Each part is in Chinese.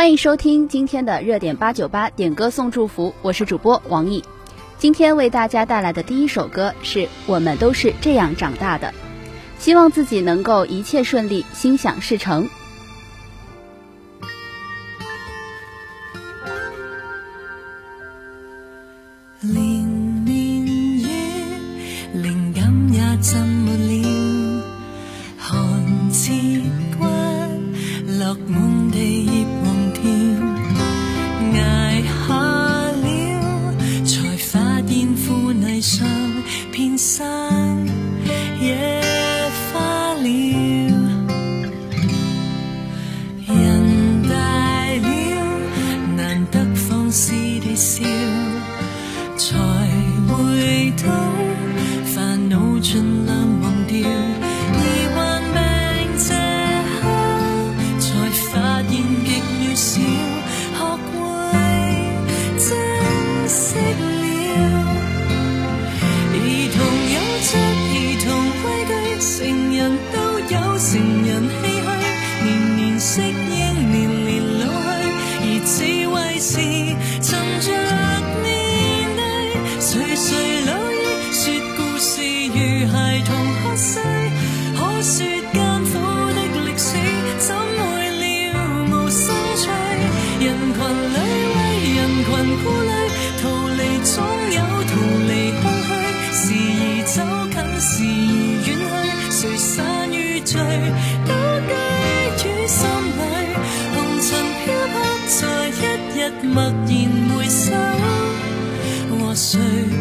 欢迎收听今天的热点八九八点歌送祝福，我是主播王毅。今天为大家带来的第一首歌是我们都是这样长大的，希望自己能够一切顺利，心想事成。sim 而走近时而远去谁散于聚都居于心里红尘飘泊在一日蓦然回首和谁？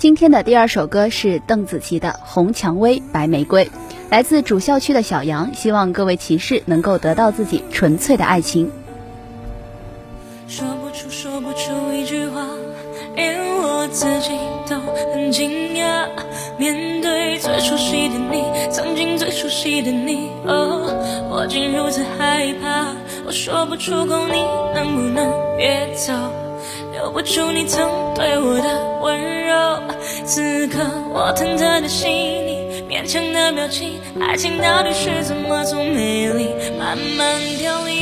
今天的第二首歌是邓紫棋的红蔷薇白玫瑰，来自主校区的小杨希望各位骑士能够得到自己纯粹的爱情。说不出，说不出一句话。连我自己都很惊讶，面对最熟悉的你，曾经最熟悉的你。哦，我竟如此害怕，我说不出口，你能不能别走？留不住你曾对我的温柔此刻我忐忑的心你勉强的表情爱情到底是怎么从美丽慢慢凋零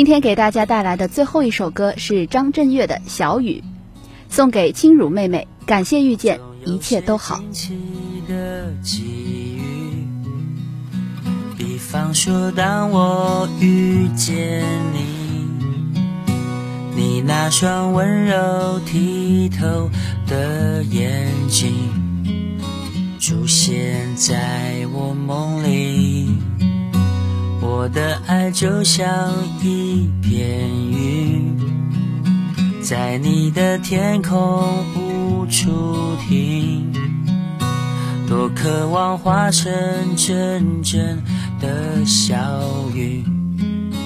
今天给大家带来的最后一首歌是张震岳的小雨，送给亲汝妹妹，感谢遇见，一切都好。比方说当我遇见你，你那双温柔剔透的眼睛出现在我梦里。我的爱就像一片云，在你的天空无处停。多渴望化成阵阵的小雨，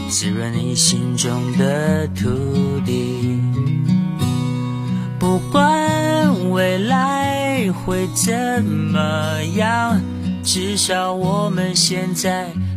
滋润你心中的土地。不管未来会怎么样，至少我们现在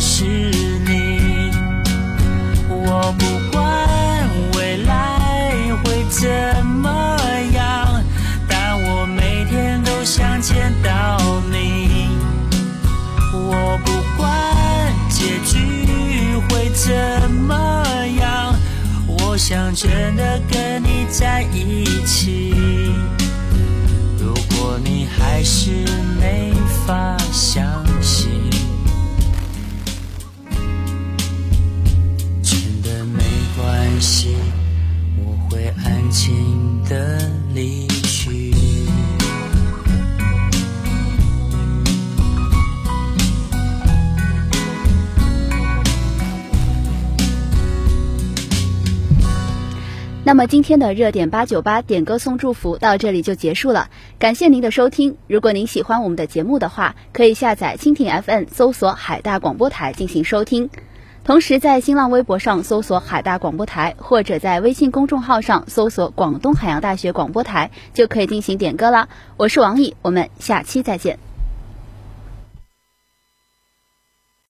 是你。我不管未来会怎么样，但我每天都想见到你。我不管结局会怎么样，我想真的跟你在一起。那么今天的热点八九八点歌送祝福到这里就结束了，感谢您的收听。如果您喜欢我们的节目的话，可以下载蜻蜓 FM 搜索海大广播台进行收听，同时在新浪微博上搜索海大广播台，或者在微信公众号上搜索广东海洋大学广播台，就可以进行点歌啦。我是王毅，我们下期再见。